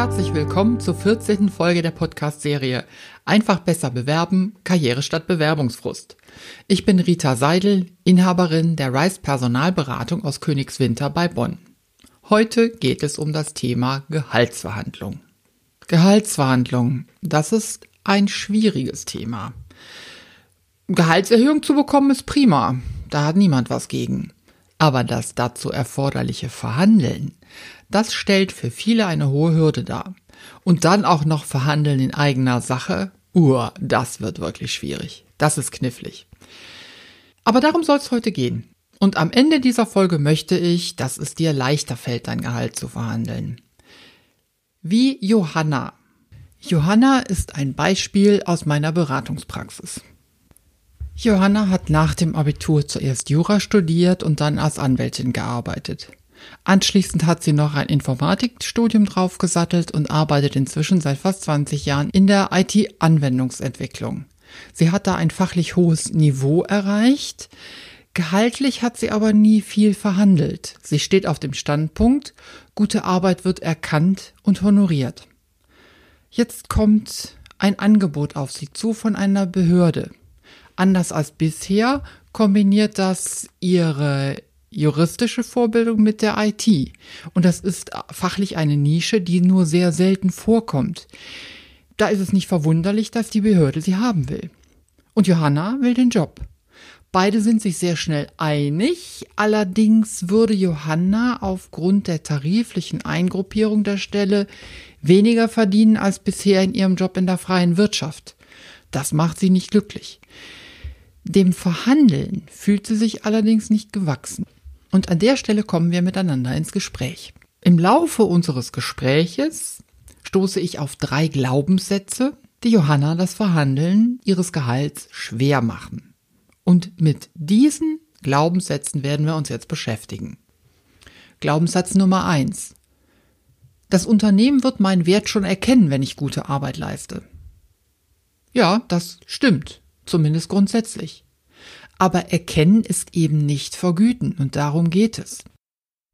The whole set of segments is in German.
herzlich willkommen zur 14. Folge der Podcast-Serie Einfach besser bewerben, Karriere statt Bewerbungsfrust. Ich bin Rita Seidel, Inhaberin der Rice Personalberatung aus Königswinter bei Bonn. Heute geht es um das Thema Gehaltsverhandlung. Gehaltsverhandlung, das ist ein schwieriges Thema. Gehaltserhöhung zu bekommen ist prima, da hat niemand was gegen. Aber das dazu erforderliche Verhandeln, das stellt für viele eine hohe Hürde dar. Und dann auch noch verhandeln in eigener Sache, uh, das wird wirklich schwierig. Das ist knifflig. Aber darum soll es heute gehen. Und am Ende dieser Folge möchte ich, dass es dir leichter fällt, dein Gehalt zu verhandeln. Wie Johanna. Johanna ist ein Beispiel aus meiner Beratungspraxis. Johanna hat nach dem Abitur zuerst Jura studiert und dann als Anwältin gearbeitet. Anschließend hat sie noch ein Informatikstudium draufgesattelt und arbeitet inzwischen seit fast 20 Jahren in der IT-Anwendungsentwicklung. Sie hat da ein fachlich hohes Niveau erreicht. Gehaltlich hat sie aber nie viel verhandelt. Sie steht auf dem Standpunkt, gute Arbeit wird erkannt und honoriert. Jetzt kommt ein Angebot auf sie zu von einer Behörde. Anders als bisher kombiniert das ihre juristische Vorbildung mit der IT. Und das ist fachlich eine Nische, die nur sehr selten vorkommt. Da ist es nicht verwunderlich, dass die Behörde sie haben will. Und Johanna will den Job. Beide sind sich sehr schnell einig, allerdings würde Johanna aufgrund der tariflichen Eingruppierung der Stelle weniger verdienen als bisher in ihrem Job in der freien Wirtschaft. Das macht sie nicht glücklich. Dem Verhandeln fühlt sie sich allerdings nicht gewachsen. Und an der Stelle kommen wir miteinander ins Gespräch. Im Laufe unseres Gespräches stoße ich auf drei Glaubenssätze, die Johanna das Verhandeln ihres Gehalts schwer machen. Und mit diesen Glaubenssätzen werden wir uns jetzt beschäftigen. Glaubenssatz Nummer eins: Das Unternehmen wird meinen Wert schon erkennen, wenn ich gute Arbeit leiste. Ja, das stimmt zumindest grundsätzlich. Aber erkennen ist eben nicht vergüten und darum geht es.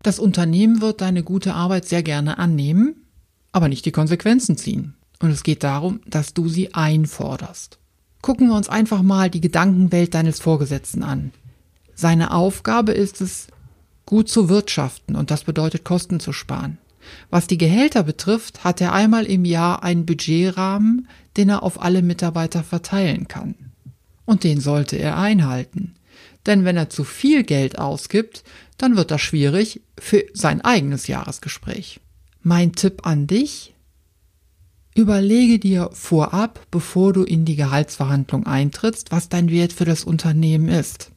Das Unternehmen wird deine gute Arbeit sehr gerne annehmen, aber nicht die Konsequenzen ziehen. Und es geht darum, dass du sie einforderst. Gucken wir uns einfach mal die Gedankenwelt deines Vorgesetzten an. Seine Aufgabe ist es, gut zu wirtschaften und das bedeutet Kosten zu sparen. Was die Gehälter betrifft, hat er einmal im Jahr einen Budgetrahmen, den er auf alle Mitarbeiter verteilen kann und den sollte er einhalten. Denn wenn er zu viel Geld ausgibt, dann wird das schwierig für sein eigenes Jahresgespräch. Mein Tipp an dich? Überlege dir vorab, bevor du in die Gehaltsverhandlung eintrittst, was dein Wert für das Unternehmen ist.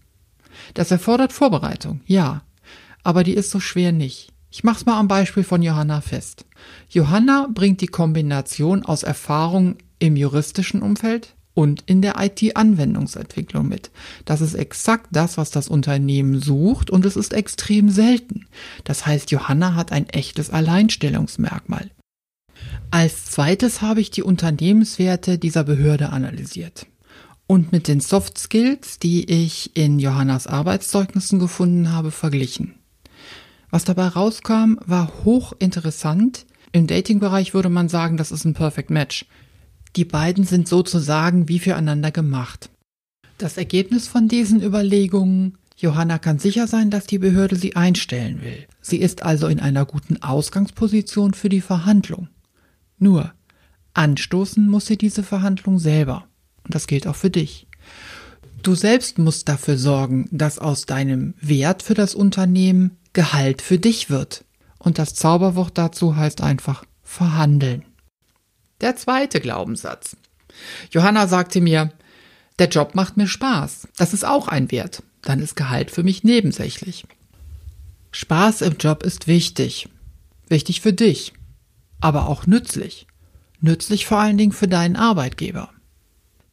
Das erfordert Vorbereitung, ja, aber die ist so schwer nicht. Ich mach's mal am Beispiel von Johanna fest. Johanna bringt die Kombination aus Erfahrung im juristischen Umfeld, und in der IT-Anwendungsentwicklung mit. Das ist exakt das, was das Unternehmen sucht und es ist extrem selten. Das heißt, Johanna hat ein echtes Alleinstellungsmerkmal. Als zweites habe ich die Unternehmenswerte dieser Behörde analysiert und mit den Soft Skills, die ich in Johannas Arbeitszeugnissen gefunden habe, verglichen. Was dabei rauskam, war hochinteressant. Im Dating-Bereich würde man sagen, das ist ein Perfect Match. Die beiden sind sozusagen wie füreinander gemacht. Das Ergebnis von diesen Überlegungen Johanna kann sicher sein, dass die Behörde sie einstellen will. Sie ist also in einer guten Ausgangsposition für die Verhandlung. Nur, anstoßen muss sie diese Verhandlung selber. Und das gilt auch für dich. Du selbst musst dafür sorgen, dass aus deinem Wert für das Unternehmen Gehalt für dich wird. Und das Zauberwort dazu heißt einfach verhandeln. Der zweite Glaubenssatz. Johanna sagte mir, der Job macht mir Spaß. Das ist auch ein Wert. Dann ist Gehalt für mich nebensächlich. Spaß im Job ist wichtig. Wichtig für dich. Aber auch nützlich. Nützlich vor allen Dingen für deinen Arbeitgeber.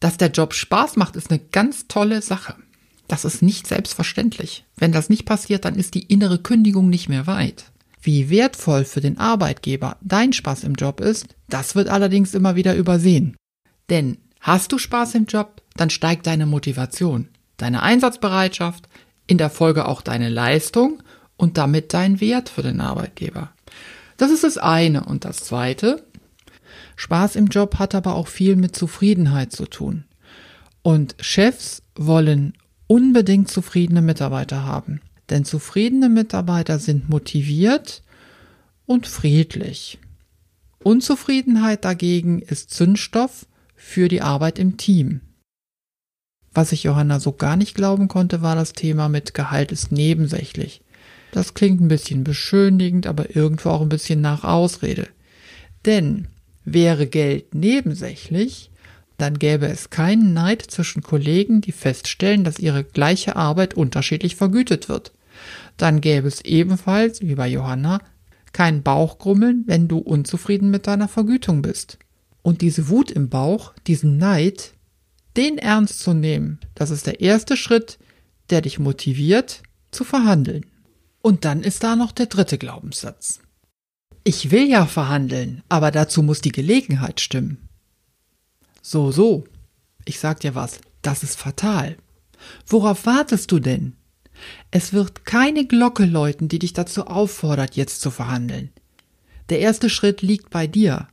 Dass der Job Spaß macht, ist eine ganz tolle Sache. Das ist nicht selbstverständlich. Wenn das nicht passiert, dann ist die innere Kündigung nicht mehr weit. Wie wertvoll für den Arbeitgeber dein Spaß im Job ist, das wird allerdings immer wieder übersehen. Denn hast du Spaß im Job, dann steigt deine Motivation, deine Einsatzbereitschaft, in der Folge auch deine Leistung und damit dein Wert für den Arbeitgeber. Das ist das eine. Und das zweite, Spaß im Job hat aber auch viel mit Zufriedenheit zu tun. Und Chefs wollen unbedingt zufriedene Mitarbeiter haben. Denn zufriedene Mitarbeiter sind motiviert und friedlich. Unzufriedenheit dagegen ist Zündstoff für die Arbeit im Team. Was ich Johanna so gar nicht glauben konnte, war das Thema mit Gehalt ist nebensächlich. Das klingt ein bisschen beschönigend, aber irgendwo auch ein bisschen nach Ausrede. Denn wäre Geld nebensächlich, dann gäbe es keinen Neid zwischen Kollegen, die feststellen, dass ihre gleiche Arbeit unterschiedlich vergütet wird. Dann gäbe es ebenfalls, wie bei Johanna, kein Bauchgrummeln, wenn du unzufrieden mit deiner Vergütung bist. Und diese Wut im Bauch, diesen Neid, den ernst zu nehmen, das ist der erste Schritt, der dich motiviert, zu verhandeln. Und dann ist da noch der dritte Glaubenssatz. Ich will ja verhandeln, aber dazu muss die Gelegenheit stimmen. So, so. Ich sag dir was, das ist fatal. Worauf wartest du denn? Es wird keine Glocke läuten, die dich dazu auffordert, jetzt zu verhandeln. Der erste Schritt liegt bei dir.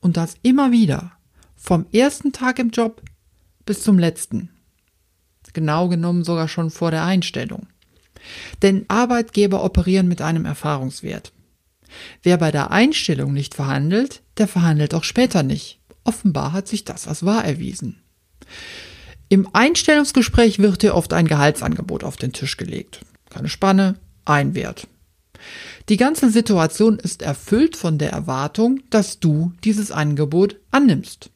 Und das immer wieder. Vom ersten Tag im Job bis zum letzten. Genau genommen sogar schon vor der Einstellung. Denn Arbeitgeber operieren mit einem Erfahrungswert. Wer bei der Einstellung nicht verhandelt, der verhandelt auch später nicht. Offenbar hat sich das als wahr erwiesen. Im Einstellungsgespräch wird dir oft ein Gehaltsangebot auf den Tisch gelegt. Keine Spanne, ein Wert. Die ganze Situation ist erfüllt von der Erwartung, dass du dieses Angebot annimmst.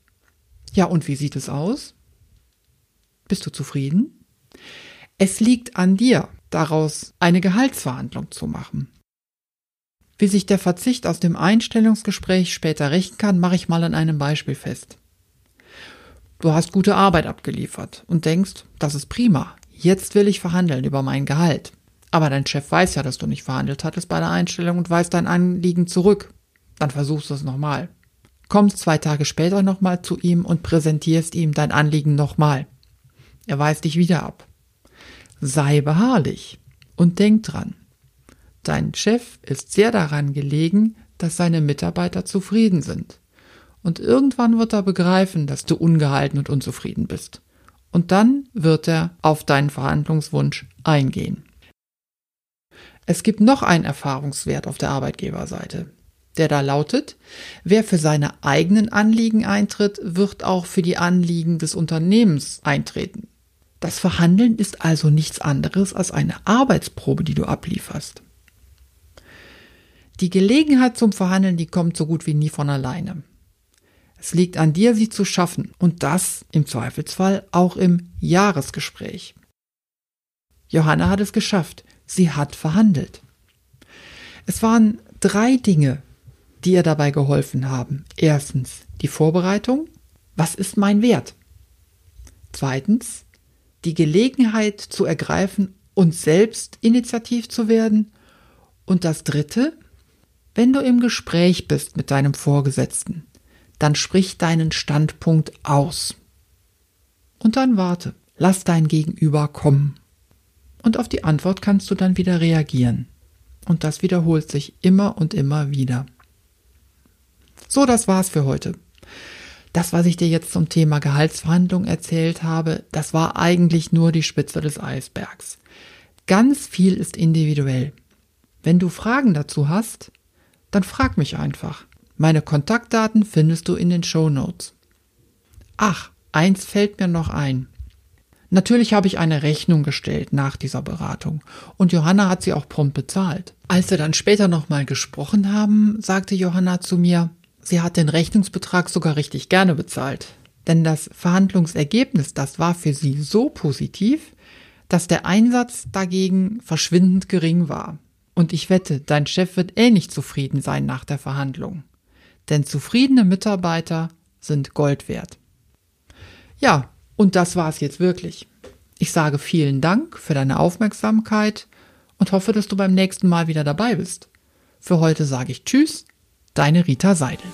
Ja, und wie sieht es aus? Bist du zufrieden? Es liegt an dir, daraus eine Gehaltsverhandlung zu machen. Wie sich der Verzicht aus dem Einstellungsgespräch später rächen kann, mache ich mal an einem Beispiel fest. Du hast gute Arbeit abgeliefert und denkst, das ist prima. Jetzt will ich verhandeln über mein Gehalt. Aber dein Chef weiß ja, dass du nicht verhandelt hattest bei der Einstellung und weist dein Anliegen zurück. Dann versuchst du es nochmal. Kommst zwei Tage später nochmal zu ihm und präsentierst ihm dein Anliegen nochmal. Er weist dich wieder ab. Sei beharrlich und denk dran. Dein Chef ist sehr daran gelegen, dass seine Mitarbeiter zufrieden sind. Und irgendwann wird er begreifen, dass du ungehalten und unzufrieden bist. Und dann wird er auf deinen Verhandlungswunsch eingehen. Es gibt noch einen Erfahrungswert auf der Arbeitgeberseite, der da lautet, wer für seine eigenen Anliegen eintritt, wird auch für die Anliegen des Unternehmens eintreten. Das Verhandeln ist also nichts anderes als eine Arbeitsprobe, die du ablieferst. Die Gelegenheit zum Verhandeln, die kommt so gut wie nie von alleine. Es liegt an dir, sie zu schaffen und das im Zweifelsfall auch im Jahresgespräch. Johanna hat es geschafft. Sie hat verhandelt. Es waren drei Dinge, die ihr dabei geholfen haben. Erstens die Vorbereitung. Was ist mein Wert? Zweitens die Gelegenheit zu ergreifen und selbst initiativ zu werden. Und das Dritte, wenn du im Gespräch bist mit deinem Vorgesetzten, dann sprich deinen Standpunkt aus. Und dann warte, lass dein Gegenüber kommen. Und auf die Antwort kannst du dann wieder reagieren. Und das wiederholt sich immer und immer wieder. So, das war's für heute. Das, was ich dir jetzt zum Thema Gehaltsverhandlung erzählt habe, das war eigentlich nur die Spitze des Eisbergs. Ganz viel ist individuell. Wenn du Fragen dazu hast, dann frag mich einfach. Meine Kontaktdaten findest du in den Show Notes. Ach, eins fällt mir noch ein. Natürlich habe ich eine Rechnung gestellt nach dieser Beratung und Johanna hat sie auch prompt bezahlt. Als wir dann später nochmal gesprochen haben, sagte Johanna zu mir, sie hat den Rechnungsbetrag sogar richtig gerne bezahlt. Denn das Verhandlungsergebnis, das war für sie so positiv, dass der Einsatz dagegen verschwindend gering war. Und ich wette, dein Chef wird ähnlich zufrieden sein nach der Verhandlung. Denn zufriedene Mitarbeiter sind Gold wert. Ja, und das war's jetzt wirklich. Ich sage vielen Dank für deine Aufmerksamkeit und hoffe, dass du beim nächsten Mal wieder dabei bist. Für heute sage ich Tschüss, deine Rita Seidel.